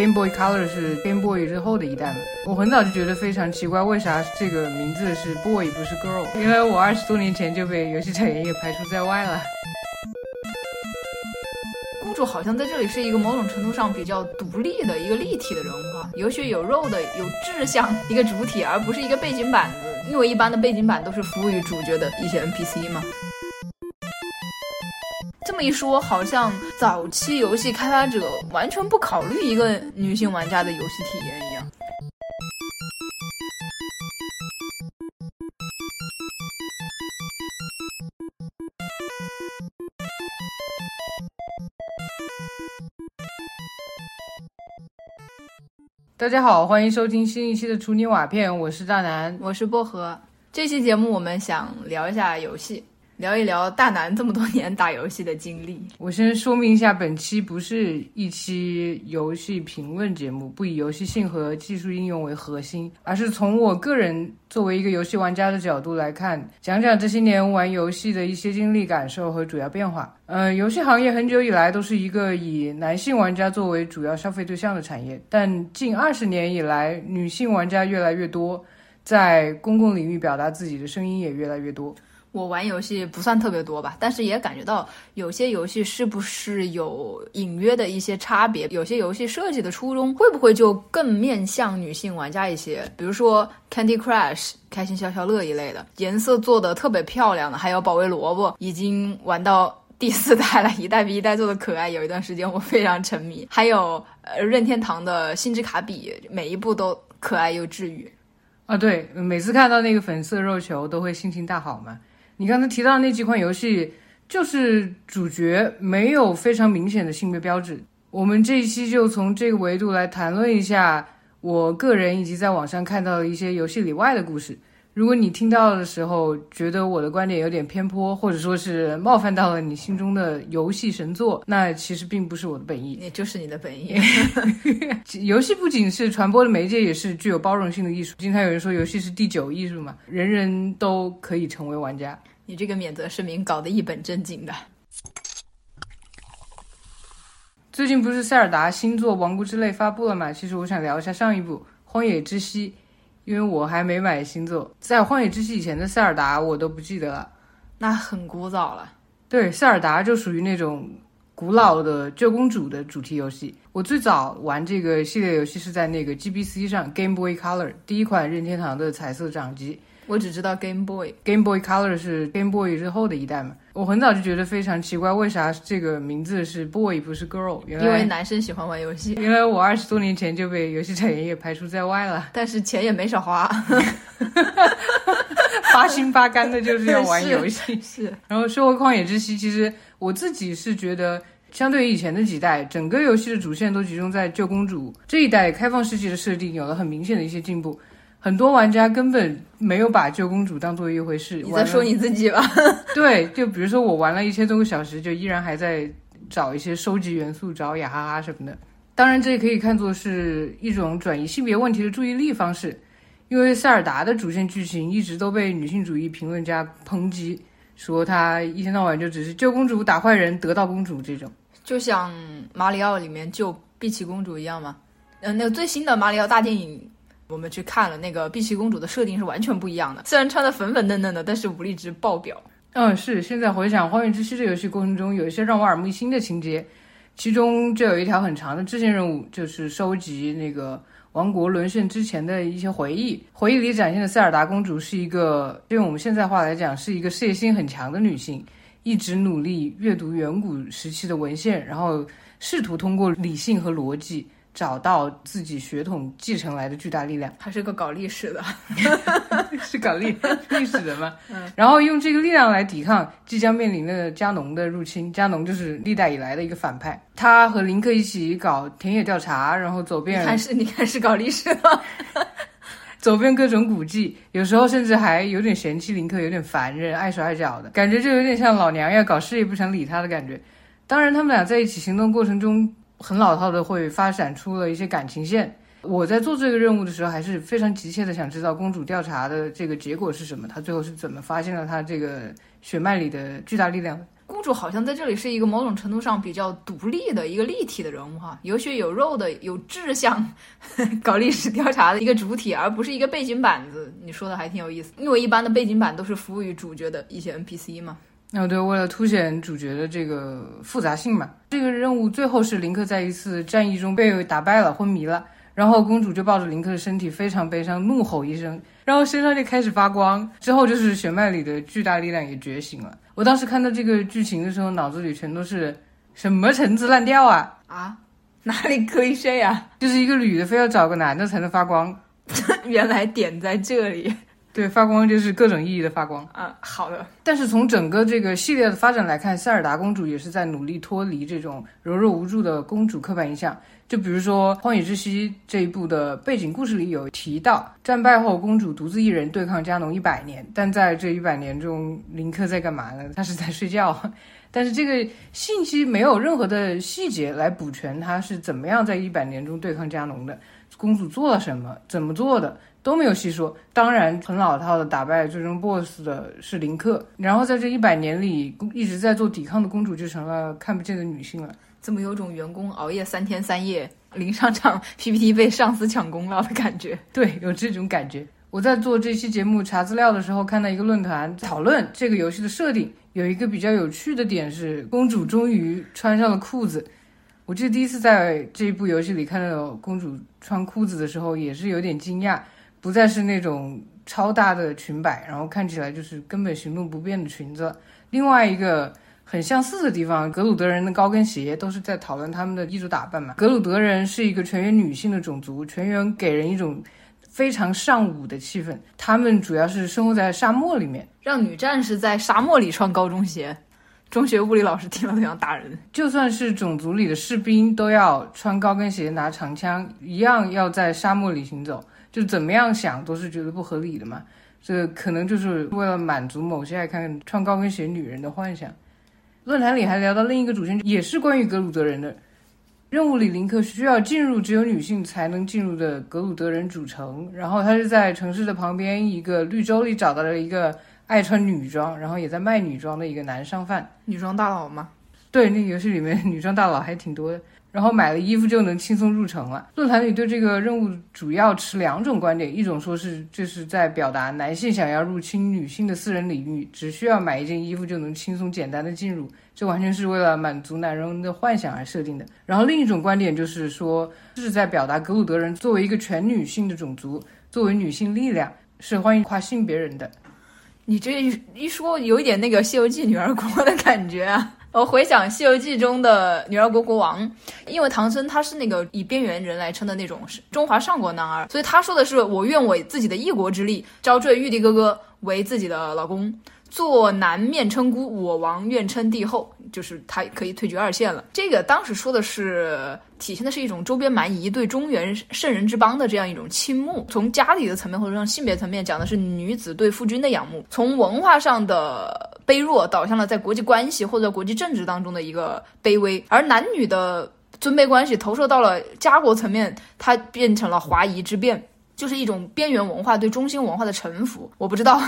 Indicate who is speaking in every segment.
Speaker 1: Game Boy Color 是 Game Boy 之后的一代嘛。我很早就觉得非常奇怪，为啥这个名字是 Boy 不是 Girl？因为我二十多年前就被游戏产业给排除在外了。
Speaker 2: 公主好像在这里是一个某种程度上比较独立的一个立体的人物哈，有血有肉的，有志向一个主体，而不是一个背景板子。因为一般的背景板都是服务于主角的一些 NPC 嘛。一说，好像早期游戏开发者完全不考虑一个女性玩家的游戏体验一样。
Speaker 1: 大家好，欢迎收听新一期的厨泥瓦片，我是大南，
Speaker 2: 我是薄荷。这期节目我们想聊一下游戏。聊一聊大南这么多年打游戏的经历。
Speaker 1: 我先说明一下，本期不是一期游戏评论节目，不以游戏性和技术应用为核心，而是从我个人作为一个游戏玩家的角度来看，讲讲这些年玩游戏的一些经历、感受和主要变化。呃，游戏行业很久以来都是一个以男性玩家作为主要消费对象的产业，但近二十年以来，女性玩家越来越多，在公共领域表达自己的声音也越来越多。
Speaker 2: 我玩游戏不算特别多吧，但是也感觉到有些游戏是不是有隐约的一些差别？有些游戏设计的初衷会不会就更面向女性玩家一些？比如说 Candy Crush 开心消消乐一类的，颜色做的特别漂亮的，还有保卫萝卜，已经玩到第四代了，一代比一代做的可爱。有一段时间我非常沉迷。还有呃任天堂的星之卡比，每一部都可爱又治愈。
Speaker 1: 啊，对，每次看到那个粉色肉球都会心情大好嘛。你刚才提到那几款游戏，就是主角没有非常明显的性别标志。我们这一期就从这个维度来谈论一下我个人以及在网上看到的一些游戏里外的故事。如果你听到的时候觉得我的观点有点偏颇，或者说是冒犯到了你心中的游戏神作，那其实并不是我的本意，
Speaker 2: 也就是你的本意。
Speaker 1: 游戏不仅是传播的媒介，也是具有包容性的艺术。经常有人说游戏是第九艺术嘛，人人都可以成为玩家。
Speaker 2: 你这个免责声明搞得一本正经的。
Speaker 1: 最近不是塞尔达新作《王国之泪》发布了嘛？其实我想聊一下上一部《荒野之息》，因为我还没买新作。在《荒野之息》以前的塞尔达我都不记得了，
Speaker 2: 那很古早了。
Speaker 1: 对，塞尔达就属于那种古老的救公主的主题游戏。我最早玩这个系列游戏是在那个 GBC 上 Game Boy Color，第一款任天堂的彩色掌机。
Speaker 2: 我只知道 Game Boy，Game
Speaker 1: Boy Color 是 Game Boy 之后的一代嘛。我很早就觉得非常奇怪，为啥这个名字是 Boy 不是 Girl？
Speaker 2: 因为男生喜欢玩游戏。
Speaker 1: 因为我二十多年前就被游戏产业给排除在外了，
Speaker 2: 但是钱也没少花，
Speaker 1: 八心八肝的就是要玩游戏。
Speaker 2: 是。
Speaker 1: 然后说回旷野之息，其实我自己是觉得，相对于以前的几代，整个游戏的主线都集中在救公主这一代，开放世界的设定有了很明显的一些进步。很多玩家根本没有把救公主当做一回事。
Speaker 2: 你在说你自己吧？
Speaker 1: 对，就比如说我玩了一千多个小时，就依然还在找一些收集元素、找雅哈哈什么的。当然，这也可以看作是一种转移性别问题的注意力方式，因为塞尔达的主线剧情一直都被女性主义评论家抨击，说他一天到晚就只是救公主、打坏人、得到公主这种，
Speaker 2: 就像马里奥里面救碧琪公主一样吗？嗯，那个最新的马里奥大电影。我们去看了那个碧琪公主的设定是完全不一样的，虽然穿的粉粉嫩嫩的，但是武力值爆表。
Speaker 1: 嗯，是。现在回想《荒野之息》这游戏过程中，有一些让我耳目一新的情节，其中就有一条很长的支线任务，就是收集那个王国沦陷之前的一些回忆。回忆里展现的塞尔达公主是一个，用我们现在话来讲，是一个事业心很强的女性，一直努力阅读远古时期的文献，然后试图通过理性和逻辑。找到自己血统继承来的巨大力量，
Speaker 2: 他是个搞历史的，
Speaker 1: 是搞历历史的吗？嗯，然后用这个力量来抵抗即将面临的加农的入侵。加农就是历代以来的一个反派，他和林克一起搞田野调查，然后走遍，
Speaker 2: 还是你看是搞历史的，
Speaker 1: 走遍各种古迹，有时候甚至还有点嫌弃林克，有点烦人，碍手碍脚的感觉，就有点像老娘要搞事业不想理他的感觉。当然，他们俩在一起行动过程中。很老套的会发展出了一些感情线。我在做这个任务的时候，还是非常急切的想知道公主调查的这个结果是什么，她最后是怎么发现了她这个血脉里的巨大力量。
Speaker 2: 公主好像在这里是一个某种程度上比较独立的一个立体的人物哈，有血有肉的，有志向 搞历史调查的一个主体，而不是一个背景板子。你说的还挺有意思，因为一般的背景板都是服务于主角的一些 NPC 嘛。
Speaker 1: 哦，对，为了凸显主角的这个复杂性嘛，这个任务最后是林克在一次战役中被打败了，昏迷了，然后公主就抱着林克的身体非常悲伤，怒吼一声，然后身上就开始发光，之后就是血脉里的巨大力量也觉醒了。我当时看到这个剧情的时候，脑子里全都是什么陈词滥调啊
Speaker 2: 啊，哪里可以睡啊？
Speaker 1: 就是一个女的非要找个男的才能发光，
Speaker 2: 原来点在这里。
Speaker 1: 对，发光就是各种意义的发光
Speaker 2: 啊。好的，
Speaker 1: 但是从整个这个系列的发展来看，塞尔达公主也是在努力脱离这种柔弱无助的公主刻板印象。就比如说《荒野之息》这一部的背景故事里有提到，战败后公主独自一人对抗加农一百年，但在这一百年中，林克在干嘛呢？他是在睡觉。但是这个信息没有任何的细节来补全他是怎么样在一百年中对抗加农的，公主做了什么，怎么做的。都没有细说，当然很老套的打败最终 BOSS 的是林克，然后在这一百年里一直在做抵抗的公主就成了看不见的女性了。
Speaker 2: 怎么有种员工熬夜三天三夜，临上场 PPT 被上司抢功劳的感觉？
Speaker 1: 对，有这种感觉。我在做这期节目查资料的时候，看到一个论坛讨论这个游戏的设定，有一个比较有趣的点是，公主终于穿上了裤子。我记得第一次在这一部游戏里看到公主穿裤子的时候，也是有点惊讶。不再是那种超大的裙摆，然后看起来就是根本行动不便的裙子。另外一个很相似的地方，格鲁德人的高跟鞋都是在讨论他们的衣着打扮嘛。格鲁德人是一个全员女性的种族，全员给人一种非常尚武的气氛。他们主要是生活在沙漠里面，
Speaker 2: 让女战士在沙漠里穿高中鞋，中学物理老师听了都想打人。
Speaker 1: 就算是种族里的士兵，都要穿高跟鞋拿长枪，一样要在沙漠里行走。就怎么样想都是觉得不合理的嘛，这可能就是为了满足某些爱看穿高跟鞋女人的幻想。论坛里还聊到另一个主线，也是关于格鲁德人的任务里，林克需要进入只有女性才能进入的格鲁德人主城，然后他是在城市的旁边一个绿洲里找到了一个爱穿女装，然后也在卖女装的一个男商贩。
Speaker 2: 女装大佬吗？
Speaker 1: 对，那个游戏里面 女装大佬还挺多的。然后买了衣服就能轻松入城了。论坛里对这个任务主要持两种观点：一种说是这是在表达男性想要入侵女性的私人领域，只需要买一件衣服就能轻松简单的进入，这完全是为了满足男人的幻想而设定的。然后另一种观点就是说，这是在表达格鲁德人作为一个全女性的种族，作为女性力量，是欢迎跨性别人的。
Speaker 2: 你这一说，有一点那个《西游记》女儿国的感觉啊。我回想《西游记》中的女儿国国王，因为唐僧他是那个以边缘人来称的那种中华上国男儿，所以他说的是：“我愿为自己的一国之力，招赘玉帝哥哥为自己的老公。”做南面称孤，我王愿称帝后，就是他可以退居二线了。这个当时说的是体现的是一种周边蛮夷对中原圣人之邦的这样一种倾慕。从家里的层面或者说性别层面讲的是女子对夫君的仰慕。从文化上的卑弱导向了在国际关系或者国际政治当中的一个卑微，而男女的尊卑关系投射到了家国层面，它变成了华夷之变，就是一种边缘文化对中心文化的臣服。我不知道。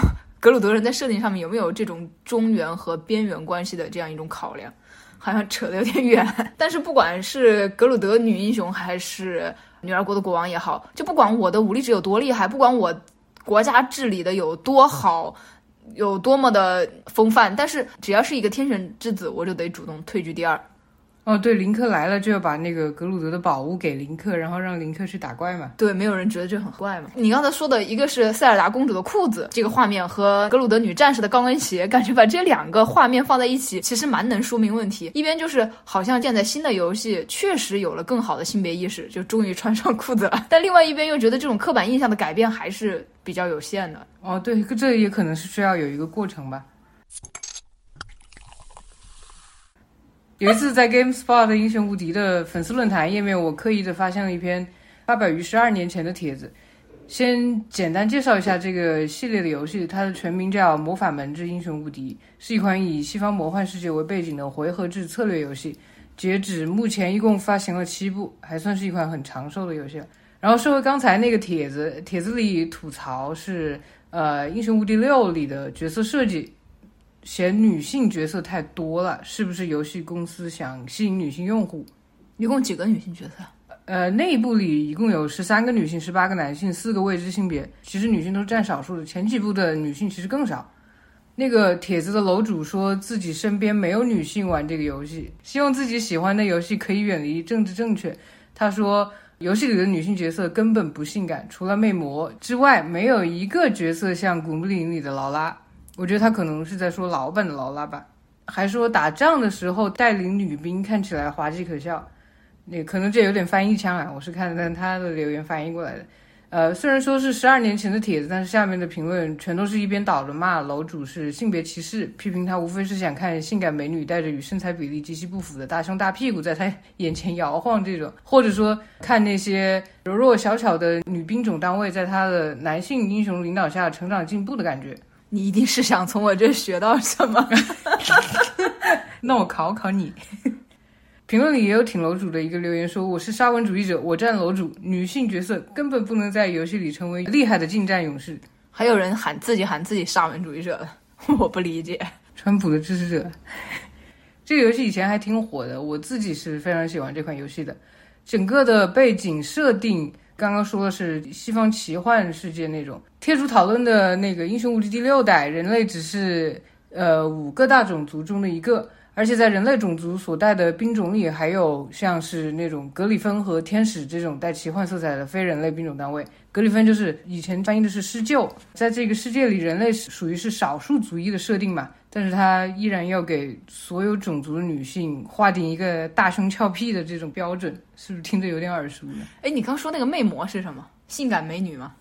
Speaker 2: 格鲁德人在设定上面有没有这种中原和边缘关系的这样一种考量？好像扯得有点远。但是不管是格鲁德女英雄，还是女儿国的国王也好，就不管我的武力值有多厉害，不管我国家治理的有多好，有多么的风范，但是只要是一个天选之子，我就得主动退居第二。
Speaker 1: 哦，对，林克来了就要把那个格鲁德的宝物给林克，然后让林克去打怪嘛。
Speaker 2: 对，没有人觉得这很怪嘛。你刚才说的一个是塞尔达公主的裤子这个画面和格鲁德女战士的高跟鞋，感觉把这两个画面放在一起，其实蛮能说明问题。一边就是好像现在新的游戏确实有了更好的性别意识，就终于穿上裤子了。但另外一边又觉得这种刻板印象的改变还是比较有限的。
Speaker 1: 哦，对，这也可能是需要有一个过程吧。有一次在 GameSpot 英雄无敌的粉丝论坛页面，我刻意的发现了一篇发表于十二年前的帖子。先简单介绍一下这个系列的游戏，它的全名叫《魔法门之英雄无敌》，是一款以西方魔幻世界为背景的回合制策略游戏。截止目前，一共发行了七部，还算是一款很长寿的游戏了。然后说回刚才那个帖子，帖子里吐槽是，呃，《英雄无敌六》里的角色设计。嫌女性角色太多了，是不是游戏公司想吸引女性用户？
Speaker 2: 一共几个女性角色？
Speaker 1: 呃，内部里一共有十三个女性，十八个男性，四个未知性别。其实女性都是占少数的，前几部的女性其实更少。那个帖子的楼主说自己身边没有女性玩这个游戏，希望自己喜欢的游戏可以远离政治正确。他说，游戏里的女性角色根本不性感，除了魅魔之外，没有一个角色像《古墓丽影》里的劳拉。我觉得他可能是在说老版的劳拉吧。还说打仗的时候带领女兵看起来滑稽可笑。那可能这有点翻译腔啊，我是看的他的留言翻译过来的。呃，虽然说是十二年前的帖子，但是下面的评论全都是一边倒着骂楼主是性别歧视，批评他无非是想看性感美女带着与身材比例极其不符的大胸大屁股在他眼前摇晃这种，或者说看那些柔弱小巧的女兵种单位在他的男性英雄领导下成长进步的感觉。
Speaker 2: 你一定是想从我这学到什么？
Speaker 1: 那我考考你。评论里也有挺楼主的一个留言说：“我是沙文主义者，我站楼主，女性角色根本不能在游戏里成为厉害的近战勇士。”
Speaker 2: 还有人喊自己喊自己沙文主义者，我不理解。
Speaker 1: 川普的支持者。这个游戏以前还挺火的，我自己是非常喜欢这款游戏的。整个的背景设定，刚刚说的是西方奇幻世界那种。贴主讨论的那个《英雄无敌》第六代，人类只是呃五个大种族中的一个。而且在人类种族所带的兵种里，还有像是那种格里芬和天使这种带奇幻色彩的非人类兵种单位。格里芬就是以前翻译的是施救，在这个世界里，人类属于是少数族裔的设定嘛，但是他依然要给所有种族的女性划定一个大胸翘屁的这种标准，是不是听着有点耳熟呢？
Speaker 2: 哎，你刚说那个魅魔是什么？性感美女吗？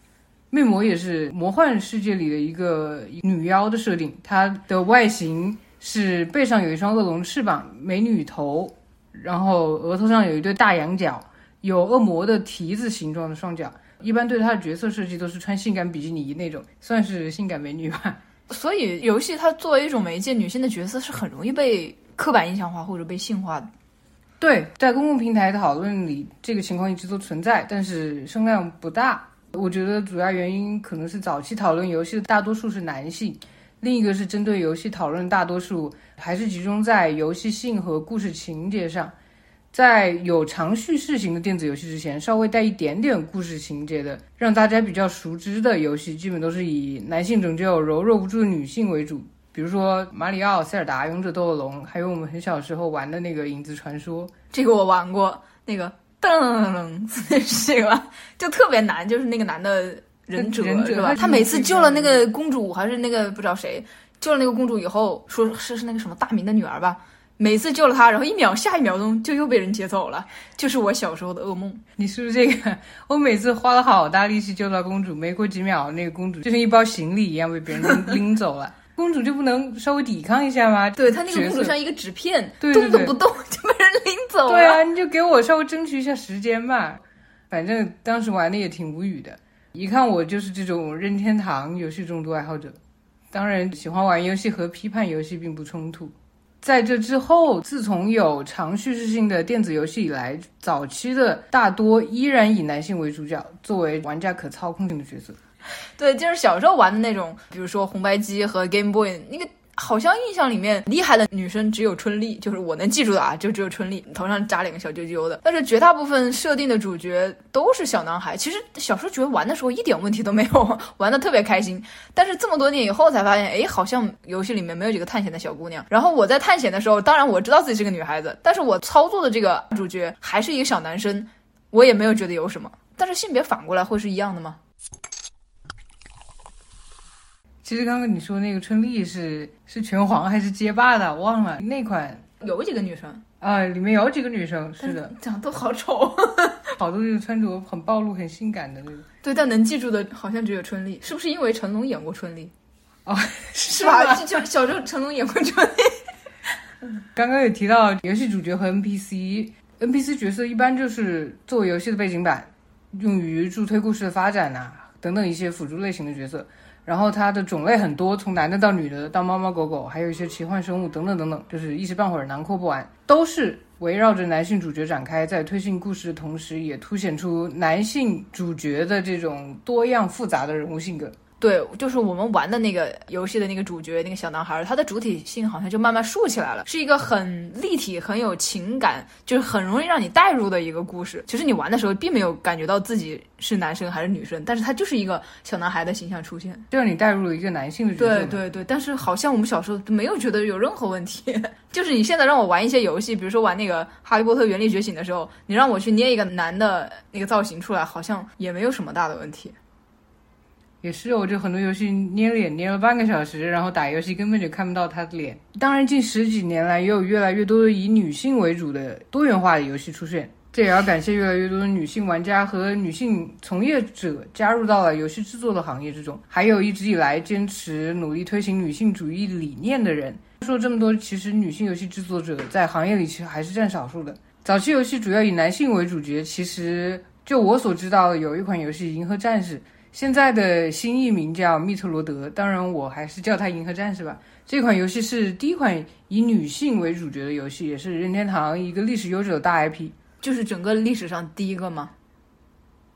Speaker 1: 魅魔也是魔幻世界里的一个女妖的设定，她的外形。是背上有一双恶龙翅膀，美女头，然后额头上有一对大羊角，有恶魔的蹄子形状的双脚。一般对她的角色设计都是穿性感比基尼那种，算是性感美女吧。
Speaker 2: 所以游戏它作为一种媒介，女性的角色是很容易被刻板印象化或者被性化的。
Speaker 1: 对，在公共平台讨论里，这个情况一直都存在，但是声量不大。我觉得主要原因可能是早期讨论游戏的大多数是男性。另一个是针对游戏讨论，大多数还是集中在游戏性和故事情节上。在有长叙事型的电子游戏之前，稍微带一点点故事情节的，让大家比较熟知的游戏，基本都是以男性拯救柔弱无助的女性为主。比如说马里奥、塞尔达、勇者斗恶龙，还有我们很小时候玩的那个影子传说。
Speaker 2: 这个我玩过，那个噔噔噔，是吧？就特别难，就是那个男的。忍者是吧？他每次救了那个公主，还是那个不知道谁救了那个公主以后，说是是那个什么大明的女儿吧？每次救了她，然后一秒下一秒钟就又被人劫走了，就是我小时候的噩梦。
Speaker 1: 你是不是这个？我每次花了好大力气救到公主，没过几秒，那个公主就像一包行李一样被别人拎走了。公主就不能稍微抵抗一下吗？
Speaker 2: 对她那个公主像一个纸片，
Speaker 1: 动
Speaker 2: 都不动就被人拎走了。
Speaker 1: 对啊，你就给我稍微争取一下时间吧。反正当时玩的也挺无语的。一看我就是这种任天堂游戏重度爱好者，当然喜欢玩游戏和批判游戏并不冲突。在这之后，自从有长叙事性的电子游戏以来，早期的大多依然以男性为主角，作为玩家可操控性的角色。
Speaker 2: 对，就是小时候玩的那种，比如说红白机和 Game Boy 那个。好像印象里面厉害的女生只有春丽，就是我能记住的啊，就只有春丽，头上扎两个小揪揪的。但是绝大部分设定的主角都是小男孩。其实小时候觉得玩的时候一点问题都没有，玩的特别开心。但是这么多年以后才发现，哎，好像游戏里面没有几个探险的小姑娘。然后我在探险的时候，当然我知道自己是个女孩子，但是我操作的这个主角还是一个小男生，我也没有觉得有什么。但是性别反过来会是一样的吗？
Speaker 1: 其实刚刚你说那个春丽是是拳皇还是街霸的，忘了那款
Speaker 2: 有几个女生
Speaker 1: 啊，里面有几个女生，是的，
Speaker 2: 长得都好丑，
Speaker 1: 好多就是穿着很暴露、很性感的那种。
Speaker 2: 对，但能记住的好像只有春丽，是不是因为成龙演过春丽？
Speaker 1: 哦，
Speaker 2: 是吧？就小时候成龙演过春丽。
Speaker 1: 刚刚有提到游戏主角和 NPC，NPC 角色一般就是作为游戏的背景板，用于助推故事的发展呐，等等一些辅助类型的角色。然后它的种类很多，从男的到女的，到猫猫狗狗，还有一些奇幻生物等等等等，就是一时半会儿囊括不完，都是围绕着男性主角展开，在推进故事的同时，也凸显出男性主角的这种多样复杂的人物性格。
Speaker 2: 对，就是我们玩的那个游戏的那个主角，那个小男孩，他的主体性好像就慢慢竖起来了，是一个很立体、很有情感，就是很容易让你带入的一个故事。其实你玩的时候并没有感觉到自己是男生还是女生，但是他就是一个小男孩的形象出现，
Speaker 1: 就让你带入了一个男性的角色。
Speaker 2: 对对对，但是好像我们小时候都没有觉得有任何问题。就是你现在让我玩一些游戏，比如说玩那个《哈利波特：原力觉醒》的时候，你让我去捏一个男的那个造型出来，好像也没有什么大的问题。
Speaker 1: 也是，我就很多游戏捏脸捏了半个小时，然后打游戏根本就看不到他的脸。当然，近十几年来也有越来越多的以女性为主的多元化的游戏出现，这也要感谢越来越多的女性玩家和女性从业者加入到了游戏制作的行业之中，还有一直以来坚持努力推行女性主义理念的人。说这么多，其实女性游戏制作者在行业里其实还是占少数的。早期游戏主要以男性为主角，其实就我所知道的，有一款游戏《银河战士》。现在的新译名叫密特罗德，当然我还是叫它银河战士吧。这款游戏是第一款以女性为主角的游戏，也是任天堂一个历史悠久的大 IP，
Speaker 2: 就是整个历史上第一个吗？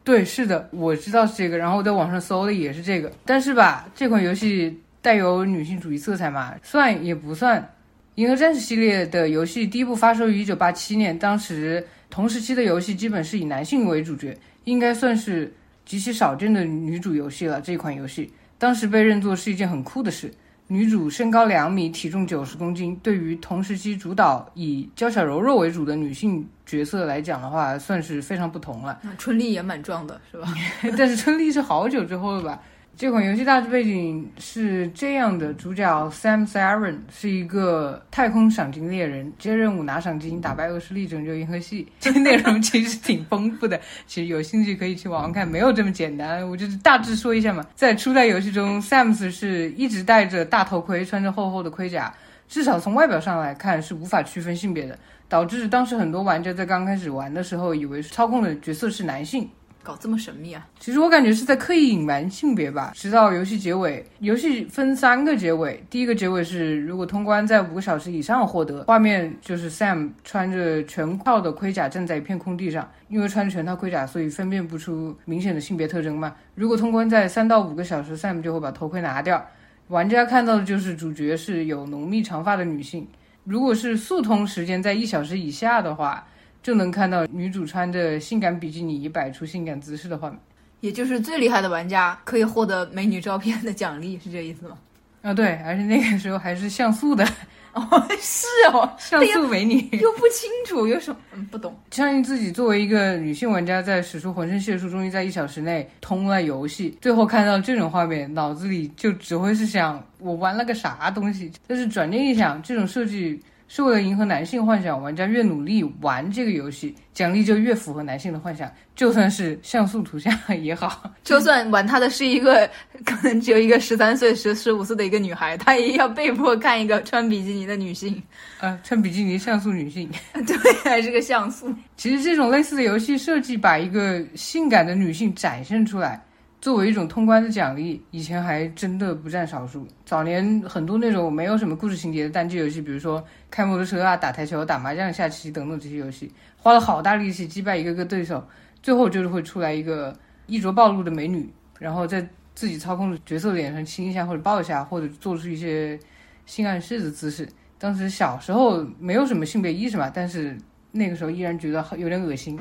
Speaker 1: 对，是的，我知道是这个，然后我在网上搜的也是这个。但是吧，这款游戏带有女性主义色彩嘛，算也不算。银河战士系列的游戏第一部发售于一九八七年，当时同时期的游戏基本是以男性为主角，应该算是。极其少见的女主游戏了。这款游戏当时被认作是一件很酷的事。女主身高两米，体重九十公斤，对于同时期主导以娇小柔弱为主的女性角色来讲的话，算是非常不同了。
Speaker 2: 春丽也蛮壮的，是吧？
Speaker 1: 但是春丽是好久之后了吧？这款游戏大致背景是这样的：主角 Sam Siren 是一个太空赏金猎人，接任务拿赏金，打败恶势力，拯救银河系。这个内容其实挺丰富的，其实有兴趣可以去网上看，没有这么简单。我就是大致说一下嘛。在初代游戏中，Sam 是一直戴着大头盔，穿着厚厚的盔甲，至少从外表上来看是无法区分性别的，导致当时很多玩家在刚开始玩的时候，以为操控的角色是男性。
Speaker 2: 搞这么神秘啊！
Speaker 1: 其实我感觉是在刻意隐瞒性别吧。直到游戏结尾，游戏分三个结尾。第一个结尾是，如果通关在五个小时以上获得，画面就是 Sam 穿着全套的盔甲站在一片空地上。因为穿着全套盔甲，所以分辨不出明显的性别特征嘛。如果通关在三到五个小时，Sam 就会把头盔拿掉，玩家看到的就是主角是有浓密长发的女性。如果是速通时间在一小时以下的话。就能看到女主穿着性感比基尼摆出性感姿势的画面，
Speaker 2: 也就是最厉害的玩家可以获得美女照片的奖励，是这意思吗？
Speaker 1: 啊，对，而且那个时候还是像素的
Speaker 2: 哦，是哦，
Speaker 1: 像素美女
Speaker 2: 又不清楚有什么，嗯，不懂。
Speaker 1: 相信自己作为一个女性玩家，在使出浑身解数，终于在一小时内通了游戏，最后看到这种画面，脑子里就只会是想我玩了个啥东西。但是转念一想，这种设计。是为了迎合男性幻想，玩家越努力玩这个游戏，奖励就越符合男性的幻想。就算是像素图像也好，
Speaker 2: 就算玩他的是一个可能只有一个十三岁、十十五岁的一个女孩，她也要被迫看一个穿比基尼的女性。
Speaker 1: 呃，穿比基尼像素女性，
Speaker 2: 对，还是个像素。
Speaker 1: 其实这种类似的游戏设计，把一个性感的女性展现出来。作为一种通关的奖励，以前还真的不占少数。早年很多那种没有什么故事情节的单机游戏，比如说开摩托车啊、打台球、打麻将、下棋等等这些游戏，花了好大力气击败一个个对手，最后就是会出来一个衣着暴露的美女，然后在自己操控的角色脸上亲一下，或者抱一下，或者做出一些性暗示的姿势。当时小时候没有什么性别意识嘛，但是那个时候依然觉得有点恶心。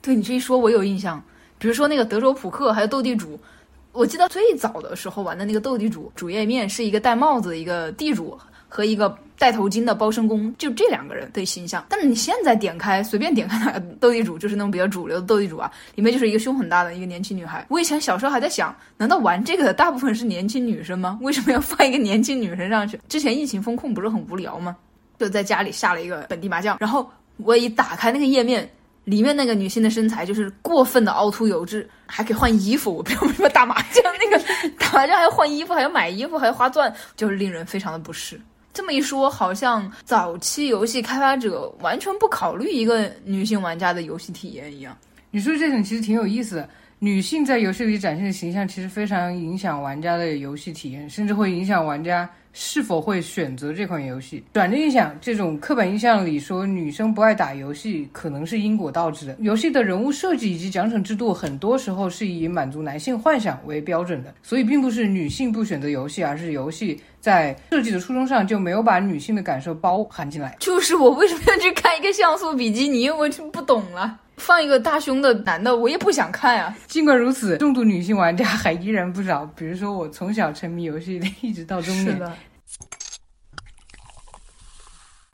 Speaker 2: 对你这一说，我有印象。比如说那个德州扑克，还有斗地主，我记得最早的时候玩的那个斗地主，主页面是一个戴帽子的一个地主和一个戴头巾的包身工，就这两个人的形象。但是你现在点开，随便点开哪个斗地主，就是那种比较主流的斗地主啊，里面就是一个胸很大的一个年轻女孩。我以前小时候还在想，难道玩这个的大部分是年轻女生吗？为什么要放一个年轻女生上去？之前疫情风控不是很无聊吗？就在家里下了一个本地麻将，然后我一打开那个页面。里面那个女性的身材就是过分的凹凸有致，还可以换衣服。我不知道为什么打麻将那个 打麻将还要换衣服，还要买衣服，还要花钻，就是令人非常的不适。这么一说，好像早期游戏开发者完全不考虑一个女性玩家的游戏体验一样。
Speaker 1: 你说这点其实挺有意思的。女性在游戏里展现的形象，其实非常影响玩家的游戏体验，甚至会影响玩家是否会选择这款游戏？转念一想，这种刻板印象里说女生不爱打游戏，可能是因果倒置的。游戏的人物设计以及奖惩制度，很多时候是以满足男性幻想为标准的，所以并不是女性不选择游戏，而是游戏在设计的初衷上就没有把女性的感受包含进来。
Speaker 2: 就是我为什么要去看一个像素比基尼？我就不懂了。放一个大胸的男的，我也不想看呀。
Speaker 1: 尽管如此，重度女性玩家还依然不少。比如说，我从小沉迷游戏，一直到中年。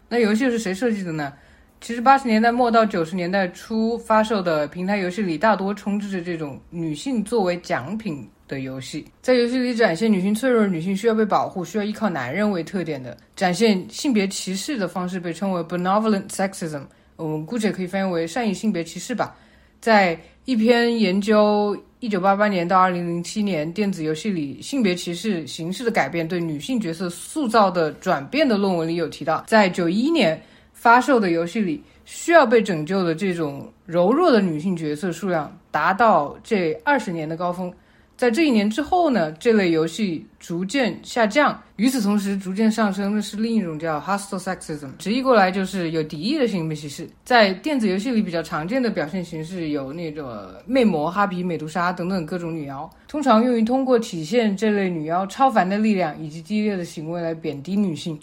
Speaker 1: 那游戏是谁设计的呢？其实八十年代末到九十年代初发售的平台游戏里，大多充斥着这种女性作为奖品的游戏。在游戏里展现女性脆弱、女性需要被保护、需要依靠男人为特点的，展现性别歧视的方式被称为 benevolent sexism。我们姑且可以翻译为善意性别歧视吧。在一篇研究一九八八年到二零零七年电子游戏里性别歧视形式的改变对女性角色塑造的转变的论文里有提到，在九一年发售的游戏里，需要被拯救的这种柔弱的女性角色数量达到这二十年的高峰。在这一年之后呢，这类游戏逐渐下降。与此同时，逐渐上升的是另一种叫 hostile sexism，直译过来就是有敌意的性别歧视。在电子游戏里比较常见的表现形式有那个魅魔、哈皮、美杜莎等等各种女妖，通常用于通过体现这类女妖超凡的力量以及激烈的行为来贬低女性。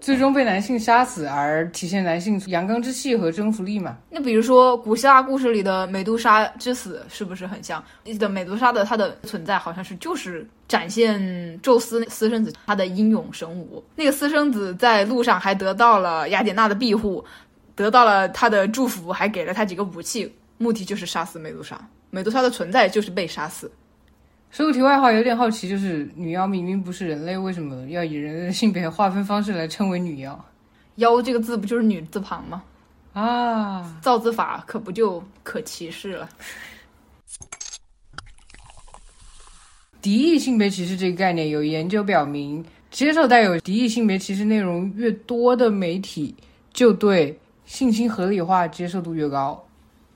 Speaker 1: 最终被男性杀死，而体现男性阳刚之气和征服力嘛？
Speaker 2: 那比如说古希腊故事里的美杜莎之死，是不是很像？记得美杜莎的她的存在，好像是就是展现宙斯私生子他的英勇神武。那个私生子在路上还得到了雅典娜的庇护，得到了他的祝福，还给了他几个武器，目的就是杀死美杜莎。美杜莎的存在就是被杀死。
Speaker 1: 说个题外话，有点好奇，就是女妖明明不是人类，为什么要以人类的性别划分方式来称为女妖？
Speaker 2: 妖这个字不就是女字旁吗？
Speaker 1: 啊，
Speaker 2: 造字法可不就可歧视了？
Speaker 1: 敌意性别歧视这个概念，有研究表明，接受带有敌意性别歧视内容越多的媒体，就对性侵合理化接受度越高。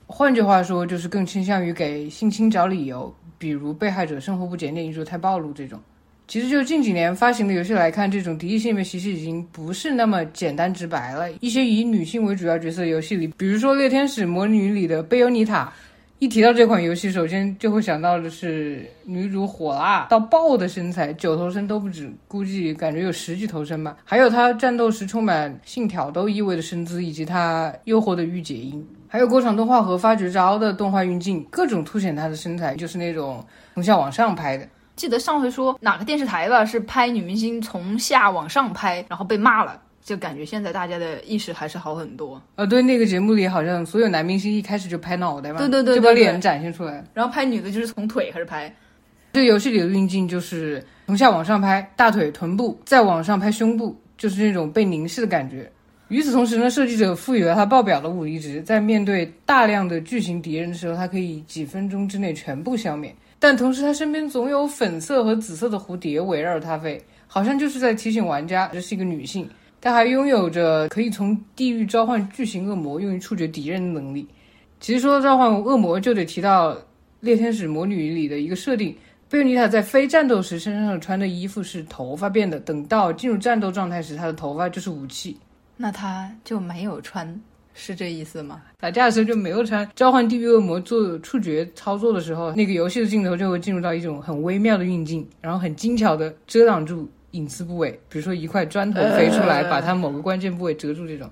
Speaker 1: 换句话说，就是更倾向于给性侵找理由。比如被害者生活不检点、衣着太暴露这种，其实就近几年发行的游戏来看，这种敌意性别歧视已经不是那么简单直白了。一些以女性为主要角色的游戏里，比如说《猎天使魔女》里的贝优妮塔，一提到这款游戏，首先就会想到的是女主火辣到爆的身材，九头身都不止，估计感觉有十几头身吧。还有她战斗时充满性挑逗意味的身姿，以及她诱惑的御姐音。还有过场动画和发绝招的动画运镜，各种凸显她的身材，就是那种从下往上拍的。
Speaker 2: 记得上回说哪个电视台吧，是拍女明星从下往上拍，然后被骂了，就感觉现在大家的意识还是好很多。
Speaker 1: 呃，对，那个节目里好像所有男明星一开始就拍脑袋嘛，
Speaker 2: 对对对，
Speaker 1: 就把脸展现出来，
Speaker 2: 然后拍女的就是从腿开始拍。
Speaker 1: 这游戏里的运镜就是从下往上拍大腿、臀部，再往上拍胸部，就是那种被凝视的感觉。与此同时呢，设计者赋予了他爆表的武力值，在面对大量的巨型敌人的时候，他可以几分钟之内全部消灭。但同时，他身边总有粉色和紫色的蝴蝶围绕着他飞，好像就是在提醒玩家这是一个女性。她还拥有着可以从地狱召唤巨型恶魔，用于处决敌人的能力。其实说到召唤恶魔，就得提到《猎天使魔女》里的一个设定：贝妮塔在非战斗时身上穿的衣服是头发变的，等到进入战斗状态时，她的头发就是武器。
Speaker 2: 那他就没有穿，是这意思吗？
Speaker 1: 打架的时候就没有穿。召唤地狱恶魔做触觉操作的时候，那个游戏的镜头就会进入到一种很微妙的运镜，然后很精巧的遮挡住隐私部位，比如说一块砖头飞出来，把它某个关键部位遮住这种。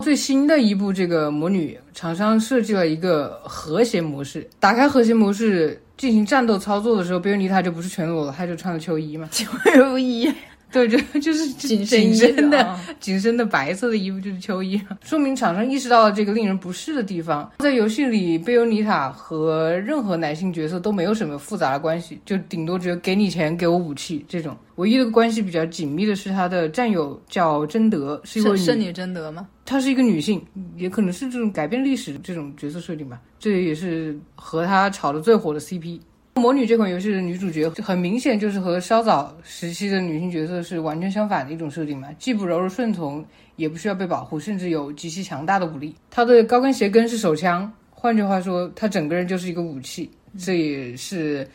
Speaker 1: 最新的一部这个魔女，厂商设计了一个和谐模式，打开和谐模式进行战斗操作的时候，贝欧妮塔就不是全裸了，她就穿了秋衣嘛，
Speaker 2: 秋衣。
Speaker 1: 对，就就是紧身的紧身的白色的衣服，就是秋衣，说明厂商意识到了这个令人不适的地方。在游戏里，贝欧妮塔和任何男性角色都没有什么复杂的关系，就顶多只有给你钱，给我武器这种。唯一的关系比较紧密的是他的战友叫贞德，是一位
Speaker 2: 圣女贞德吗？
Speaker 1: 她是一个女性，也可能是这种改变历史这种角色设定吧。这也是和她炒的最火的 CP。魔女这款游戏的女主角很明显就是和稍早时期的女性角色是完全相反的一种设定嘛，既不柔弱顺从，也不需要被保护，甚至有极其强大的武力。她的高跟鞋跟是手枪，换句话说，她整个人就是一个武器。这也是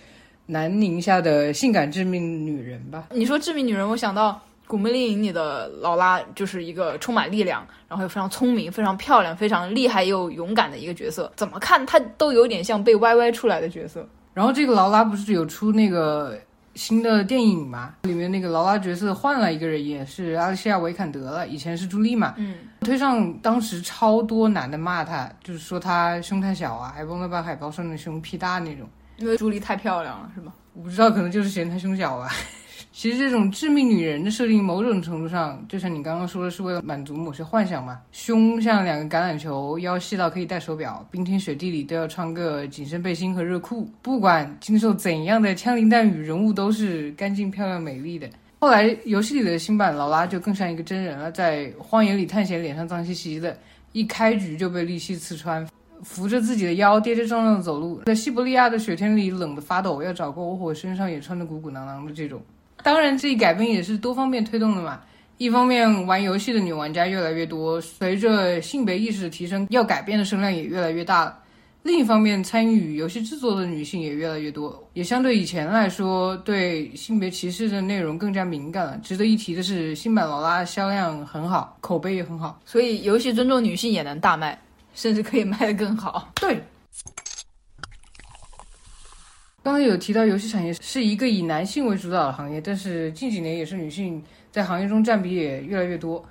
Speaker 1: 南宁下的性感致命女人吧？
Speaker 2: 你说致命女人，我想到古墓丽影里的劳拉就是一个充满力量，然后又非常聪明、非常漂亮、非常厉害又勇敢的一个角色。怎么看她都有点像被歪歪出来的角色。
Speaker 1: 然后这个劳拉不是有出那个新的电影嘛？里面那个劳拉角色换了一个人，也是阿丽西亚·维坎德了。以前是朱莉嘛？
Speaker 2: 嗯，
Speaker 1: 推上当时超多男的骂她，就是说她胸太小啊，还不能把海报上的胸 P 大那种。
Speaker 2: 因为朱莉太漂亮了，是吧？
Speaker 1: 我不知道，可能就是嫌她胸小吧。其实这种致命女人的设定，某种程度上，就像你刚刚说的，是为了满足某些幻想嘛。胸像两个橄榄球，腰细到可以戴手表，冰天雪地里都要穿个紧身背心和热裤。不管经受怎样的枪林弹雨，人物都是干净、漂亮、美丽的。后来游戏里的新版劳拉就更像一个真人了，在荒野里探险，脸上脏兮兮的，一开局就被利息刺穿，扶着自己的腰，跌跌撞撞的走路，在西伯利亚的雪天里冷得发抖，要找个窝火，身上也穿得鼓鼓囊囊的这种。当然，这一改变也是多方面推动的嘛。一方面，玩游戏的女玩家越来越多，随着性别意识的提升，要改变的声量也越来越大了。另一方面，参与游戏制作的女性也越来越多，也相对以前来说，对性别歧视的内容更加敏感了。值得一提的是，新版劳拉销量很好，口碑也很好，
Speaker 2: 所以游戏尊重女性也能大卖，甚至可以卖得更好。
Speaker 1: 对。刚才有提到，游戏产业是一个以男性为主导的行业，但是近几年也是女性在行业中占比也越来越多。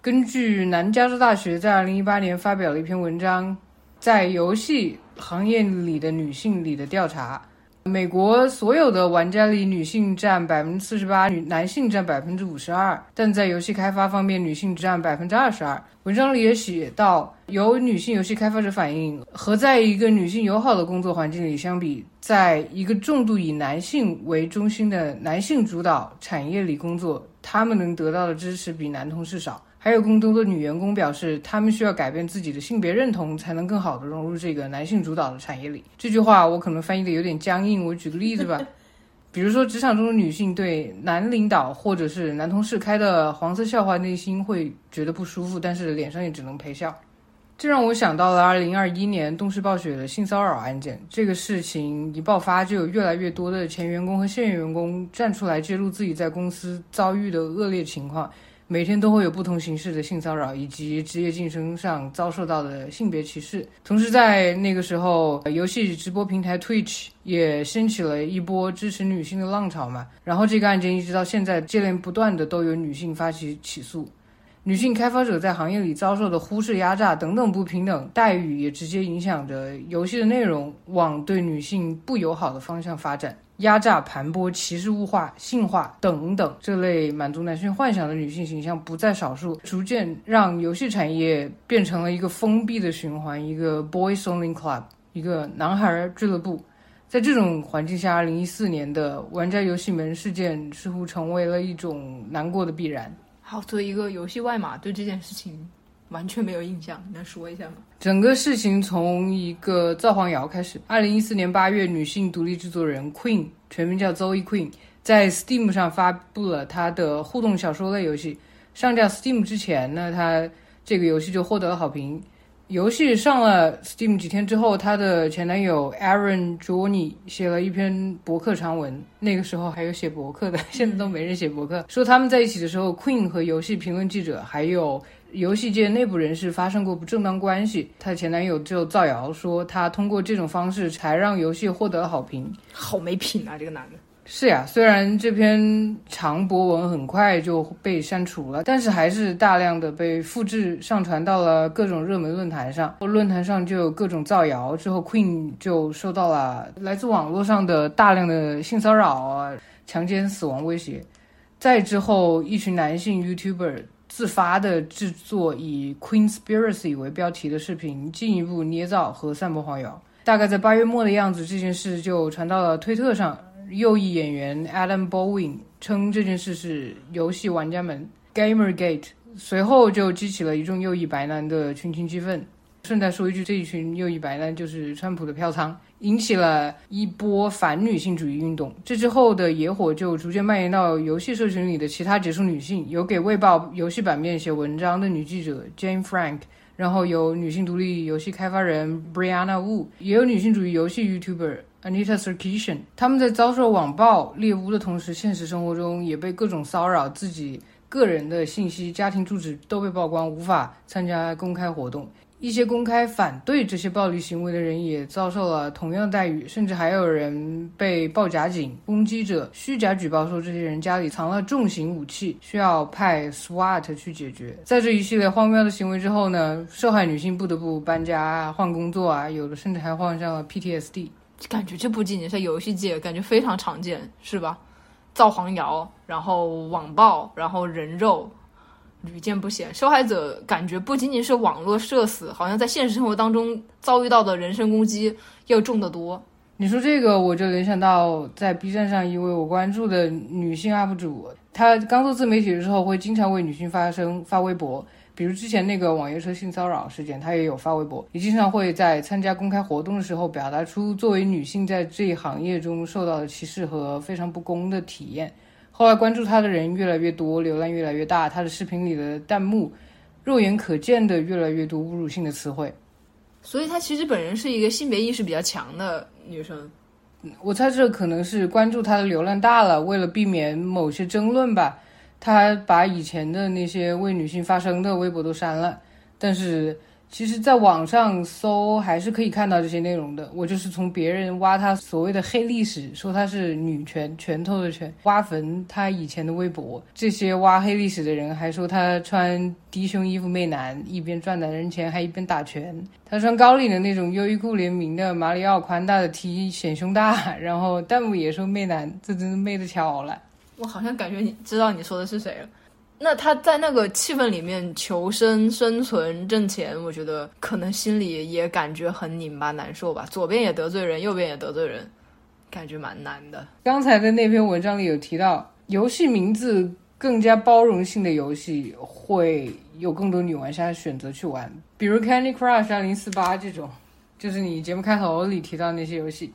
Speaker 1: 根据南加州大学在二零一八年发表了一篇文章，在游戏行业里的女性里的调查。美国所有的玩家里，女性占百分之四十八，女男性占百分之五十二。但在游戏开发方面，女性只占百分之二十二。文章里也写到，有女性游戏开发者反映，和在一个女性友好的工作环境里相比，在一个重度以男性为中心的男性主导产业里工作，他们能得到的支持比男同事少。还有更多的女员工表示，她们需要改变自己的性别认同，才能更好的融入这个男性主导的产业里。这句话我可能翻译的有点僵硬，我举个例子吧，比如说职场中的女性对男领导或者是男同事开的黄色笑话，内心会觉得不舒服，但是脸上也只能陪笑。这让我想到了二零二一年动视暴雪的性骚扰案件。这个事情一爆发，就有越来越多的前员工和现员工站出来揭露自己在公司遭遇的恶劣情况。每天都会有不同形式的性骚扰，以及职业晋升上遭受到的性别歧视。同时，在那个时候，游戏直播平台 Twitch 也掀起了一波支持女性的浪潮嘛。然后，这个案件一直到现在，接连不断的都有女性发起起诉。女性开发者在行业里遭受的忽视、压榨等等不平等待遇，也直接影响着游戏的内容往对女性不友好的方向发展。压榨、盘剥、歧视、物化、性化等等这类满足男性幻想的女性形象不在少数，逐渐让游戏产业变成了一个封闭的循环，一个 boys only club，一个男孩俱乐部。在这种环境下，二零一四年的玩家游戏门事件似乎成为了一种难过的必然。
Speaker 2: 好，作为一个游戏外码，对这件事情。完全没有印象，能说一下吗？
Speaker 1: 整个事情从一个造黄谣开始。二零一四年八月，女性独立制作人 Queen，全名叫 Zoe Queen，在 Steam 上发布了她的互动小说类游戏。上架 Steam 之前呢，她这个游戏就获得了好评。游戏上了 Steam 几天之后，她的前男友 Aaron Johnny 写了一篇博客长文。那个时候还有写博客的，现在都没人写博客。说他们在一起的时候，Queen 和游戏评论记者还有。游戏界内部人士发生过不正当关系，她前男友就造谣说，她通过这种方式才让游戏获得了好评。
Speaker 2: 好没品啊，这个男的。
Speaker 1: 是呀，虽然这篇长博文很快就被删除了，但是还是大量的被复制上传到了各种热门论坛上。论坛上就有各种造谣，之后 Queen 就受到了来自网络上的大量的性骚扰啊、强奸、死亡威胁。再之后，一群男性 YouTuber。自发的制作以 “Queenspiracy” 为标题的视频，进一步捏造和散播黄谣。大概在八月末的样子，这件事就传到了推特上。右翼演员 Adam Bowen 称这件事是游戏玩家们 Gamergate，随后就激起了一众右翼白男的群情激愤。顺带说一句，这一群右翼白男就是川普的票仓。引起了一波反女性主义运动，这之后的野火就逐渐蔓延到游戏社群里的其他杰出女性，有给《卫报》游戏版面写文章的女记者 Jane Frank，然后有女性独立游戏开发人 Brianna Wu，也有女性主义游戏 YouTuber Anita Sarkeesian，他们在遭受网暴猎巫的同时，现实生活中也被各种骚扰，自己个人的信息、家庭住址都被曝光，无法参加公开活动。一些公开反对这些暴力行为的人也遭受了同样待遇，甚至还有人被报假警。攻击者虚假举报说这些人家里藏了重型武器，需要派 SWAT 去解决。在这一系列荒谬的行为之后呢，受害女性不得不搬家、换工作啊，有的甚至还患上了 PTSD。
Speaker 2: 感觉这不仅仅是游戏界，感觉非常常见，是吧？造黄谣，然后网暴，然后人肉。屡见不鲜，受害者感觉不仅仅是网络社死，好像在现实生活当中遭遇到的人身攻击要重得多。
Speaker 1: 你说这个，我就联想到在 B 站上一位我关注的女性 UP 主，她刚做自媒体的时候会经常为女性发声发微博，比如之前那个网约车性骚扰事件，她也有发微博，也经常会在参加公开活动的时候表达出作为女性在这一行业中受到的歧视和非常不公的体验。后来关注他的人越来越多，流量越来越大，他的视频里的弹幕，肉眼可见的越来越多侮辱性的词汇。
Speaker 2: 所以，他其实本人是一个性别意识比较强的女生。
Speaker 1: 我猜这可能是关注他的流量大了，为了避免某些争论吧，他把以前的那些为女性发声的微博都删了。但是。其实，在网上搜还是可以看到这些内容的。我就是从别人挖他所谓的黑历史，说他是女拳拳头的拳，挖坟他以前的微博。这些挖黑历史的人还说他穿低胸衣服媚男，一边赚男人钱还一边打拳。他穿高领的那种优衣库联名的马里奥宽大的 T 显胸大，然后弹幕也说媚男，这真是媚的巧了。
Speaker 2: 我好像感觉你知道你说的是谁了。那他在那个气氛里面求生、生存、挣钱，我觉得可能心里也感觉很拧巴、难受吧。左边也得罪人，右边也得罪人，感觉蛮难的。
Speaker 1: 刚才的那篇文章里有提到，游戏名字更加包容性的游戏会有更多女玩家选择去玩，比如 Candy Crush 二零四八这种，就是你节目开头里提到那些游戏。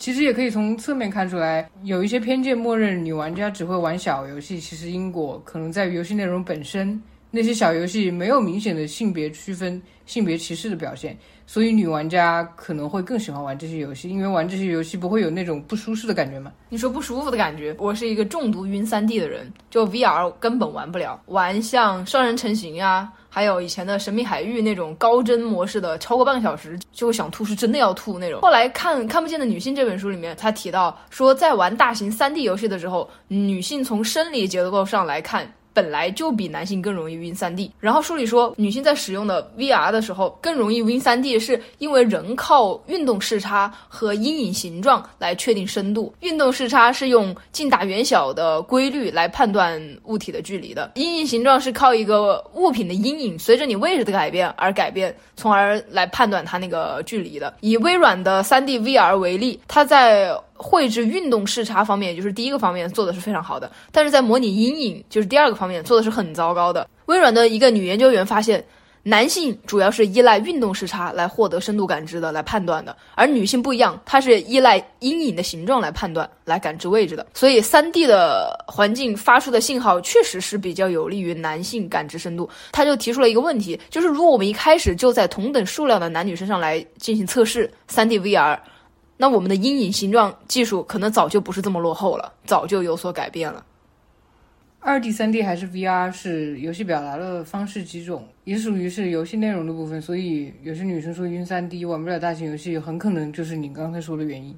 Speaker 1: 其实也可以从侧面看出来，有一些偏见，默认女玩家只会玩小游戏。其实因果可能在于游戏内容本身，那些小游戏没有明显的性别区分、性别歧视的表现，所以女玩家可能会更喜欢玩这些游戏，因为玩这些游戏不会有那种不舒适的感觉嘛。
Speaker 2: 你说不舒服的感觉，我是一个重度晕三 D 的人，就 VR 根本玩不了，玩像双人成行呀。还有以前的神秘海域那种高帧模式的，超过半个小时就想吐，是真的要吐那种。后来看《看不见的女性》这本书里面，他提到说，在玩大型 3D 游戏的时候，女性从生理结构上来看。本来就比男性更容易晕三 D，然后书里说，女性在使用的 VR 的时候更容易晕三 D，是因为人靠运动视差和阴影形状来确定深度。运动视差是用近大远小的规律来判断物体的距离的，阴影形状是靠一个物品的阴影随着你位置的改变而改变，从而来判断它那个距离的。以微软的 3D VR 为例，它在绘制运动视差方面，就是第一个方面做的是非常好的，但是在模拟阴影，就是第二个方面做的是很糟糕的。微软的一个女研究员发现，男性主要是依赖运动视差来获得深度感知的，来判断的，而女性不一样，她是依赖阴影的形状来判断、来感知位置的。所以，三 D 的环境发出的信号确实是比较有利于男性感知深度。他就提出了一个问题，就是如果我们一开始就在同等数量的男女身上来进行测试三 D VR。那我们的阴影形状技术可能早就不是这么落后了，早就有所改变了。
Speaker 1: 二 D、三 D 还是 VR 是游戏表达的方式几种，也属于是游戏内容的部分。所以有些女生说晕三 D 玩不了大型游戏，很可能就是你刚才说的原因。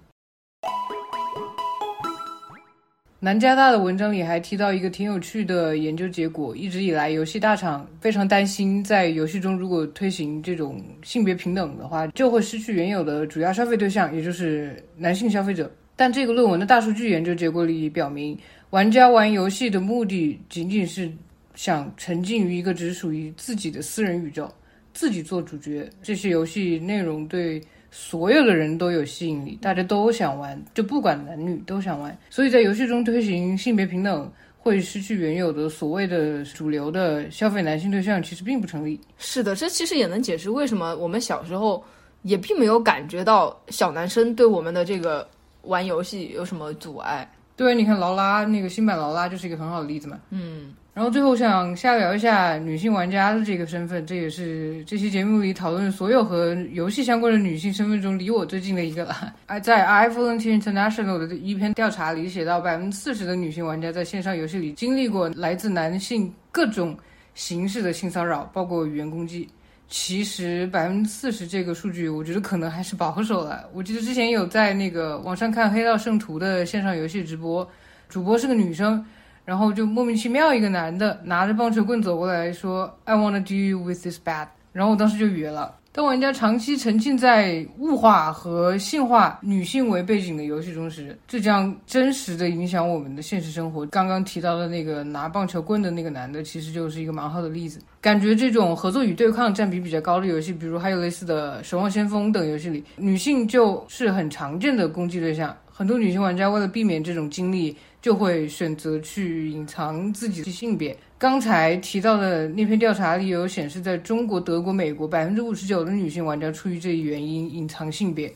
Speaker 1: 南加大的文章里还提到一个挺有趣的研究结果：一直以来，游戏大厂非常担心，在游戏中如果推行这种性别平等的话，就会失去原有的主要消费对象，也就是男性消费者。但这个论文的大数据研究结果里表明，玩家玩游戏的目的仅仅是想沉浸于一个只属于自己的私人宇宙，自己做主角。这些游戏内容对。所有的人都有吸引力，大家都想玩，就不管男女都想玩。所以在游戏中推行性别平等，会失去原有的所谓的主流的消费男性对象，其实并不成立。
Speaker 2: 是的，这其实也能解释为什么我们小时候也并没有感觉到小男生对我们的这个玩游戏有什么阻碍。
Speaker 1: 对，你看劳拉那个新版劳拉就是一个很好的例子嘛。
Speaker 2: 嗯，
Speaker 1: 然后最后想下聊一下女性玩家的这个身份，这也是这期节目里讨论所有和游戏相关的女性身份中离我最近的一个了。在 i Volunteer International 的一篇调查里写到，百分之四十的女性玩家在线上游戏里经历过来自男性各种形式的性骚扰，包括语言攻击。其实百分之四十这个数据，我觉得可能还是保守了。我记得之前有在那个网上看《黑道圣徒》的线上游戏直播，主播是个女生。然后就莫名其妙，一个男的拿着棒球棍走过来说：“I wanna do you with this bat。”然后我当时就约了。当玩家长期沉浸在物化和性化女性为背景的游戏中时，这将真实的影响我们的现实生活。刚刚提到的那个拿棒球棍的那个男的，其实就是一个蛮好的例子。感觉这种合作与对抗占比比较高的游戏，比如还有类似的《守望先锋》等游戏里，女性就是很常见的攻击对象。很多女性玩家为了避免这种经历。就会选择去隐藏自己的性别。刚才提到的那篇调查里有显示，在中国、德国、美国，百分之五十九的女性玩家出于这一原因隐藏性别。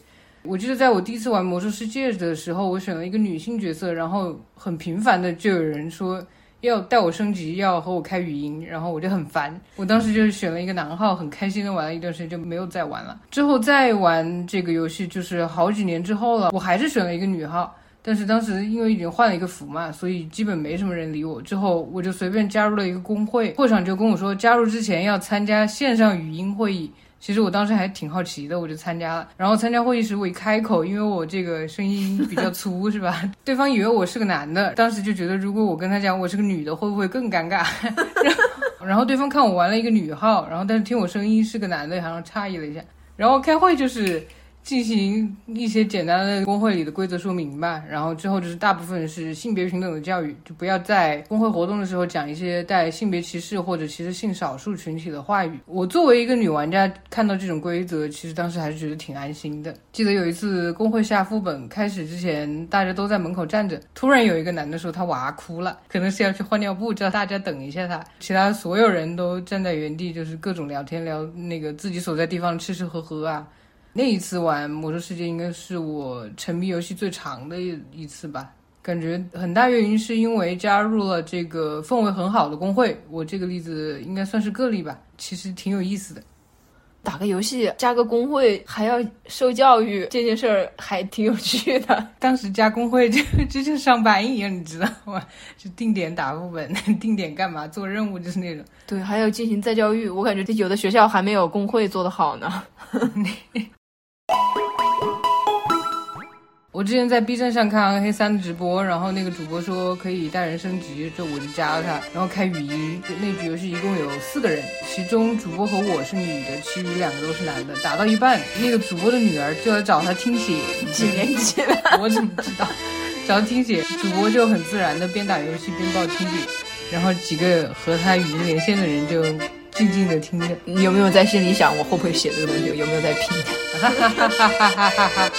Speaker 1: 我记得在我第一次玩魔兽世界的时候，我选了一个女性角色，然后很频繁的就有人说要带我升级，要和我开语音，然后我就很烦。我当时就是选了一个男号，很开心的玩了一段时间，就没有再玩了。之后再玩这个游戏就是好几年之后了，我还是选了一个女号。但是当时因为已经换了一个服嘛，所以基本没什么人理我。之后我就随便加入了一个工会，会长就跟我说，加入之前要参加线上语音会议。其实我当时还挺好奇的，我就参加了。然后参加会议时，我一开口，因为我这个声音比较粗，是吧？对方以为我是个男的，当时就觉得如果我跟他讲我是个女的，会不会更尴尬？然后，然后对方看我玩了一个女号，然后但是听我声音是个男的，好像诧异了一下。然后开会就是。进行一些简单的工会里的规则说明吧，然后之后就是大部分是性别平等的教育，就不要在工会活动的时候讲一些带性别歧视或者歧视性少数群体的话语。我作为一个女玩家，看到这种规则，其实当时还是觉得挺安心的。记得有一次工会下副本开始之前，大家都在门口站着，突然有一个男的说他娃哭了，可能是要去换尿布，叫大家等一下他。其他所有人都站在原地，就是各种聊天聊那个自己所在地方吃吃喝喝啊。那一次玩魔兽世界应该是我沉迷游戏最长的一一次吧，感觉很大原因是因为加入了这个氛围很好的工会。我这个例子应该算是个例吧，其实挺有意思的。
Speaker 2: 打个游戏加个工会还要受教育，这件事儿还挺有趣的。
Speaker 1: 当时加工会就就像上班一样，你知道吗？就定点打副本，定点干嘛做任务，就是那种。
Speaker 2: 对，还要进行再教育。我感觉有的学校还没有工会做得好呢。
Speaker 1: 我之前在 B 站上看暗黑三的直播，然后那个主播说可以带人升级，就我就加了他，然后开语音。那局游戏一共有四个人，其中主播和我是女的，其余两个都是男的。打到一半，那个主播的女儿就来找他听写，
Speaker 2: 几年级了？
Speaker 1: 我怎么知道？找他听写，主播就很自然的边打游戏边报听写，然后几个和他语音连线的人就静静的听着。
Speaker 2: 你有没有在心里想，我会不会写这个东西？有没有在拼？哈哈哈哈哈哈！